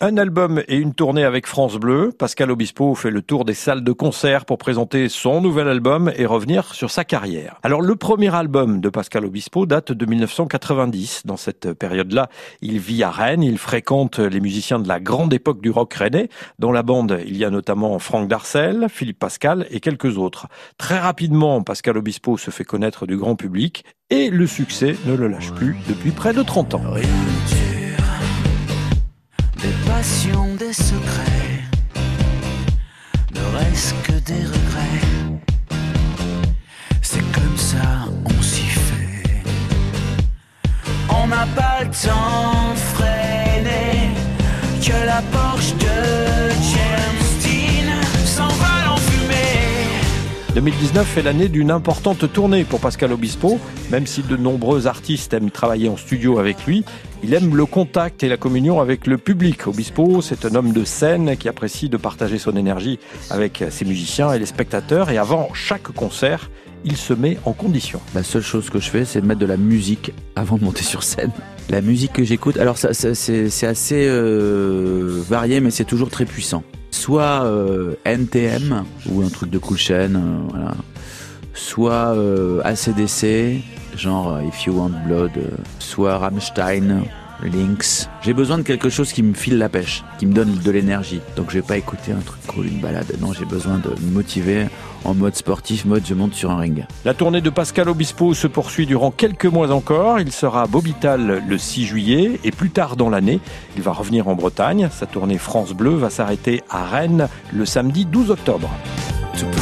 Un album et une tournée avec France Bleu. Pascal Obispo fait le tour des salles de concert pour présenter son nouvel album et revenir sur sa carrière. Alors le premier album de Pascal Obispo date de 1990. Dans cette période-là, il vit à Rennes, il fréquente les musiciens de la grande époque du rock rennais. Dans la bande, il y a notamment Franck Darcel, Philippe Pascal et quelques autres. Très rapidement, Pascal Obispo se fait connaître du grand public et le succès ne le lâche plus depuis près de 30 ans des secrets, ne reste que des regrets. C'est comme ça, on s'y fait. On n'a pas le temps 2019 est l'année d'une importante tournée pour Pascal Obispo, même si de nombreux artistes aiment travailler en studio avec lui. Il aime le contact et la communion avec le public. Obispo, c'est un homme de scène qui apprécie de partager son énergie avec ses musiciens et les spectateurs. Et avant chaque concert, il se met en condition. La seule chose que je fais, c'est de mettre de la musique avant de monter sur scène. La musique que j'écoute, alors c'est assez euh, varié, mais c'est toujours très puissant. Soit euh, NTM ou un truc de cool chain, euh. Soit ACDC, genre If You Want Blood, soit Rammstein, Lynx. J'ai besoin de quelque chose qui me file la pêche, qui me donne de l'énergie. Donc je vais pas écouter un truc cool, une balade. Non, j'ai besoin de me motiver en mode sportif, mode je monte sur un ring. La tournée de Pascal Obispo se poursuit durant quelques mois encore. Il sera à Bobital le 6 juillet et plus tard dans l'année, il va revenir en Bretagne. Sa tournée France Bleu va s'arrêter à Rennes le samedi 12 octobre. Tout peut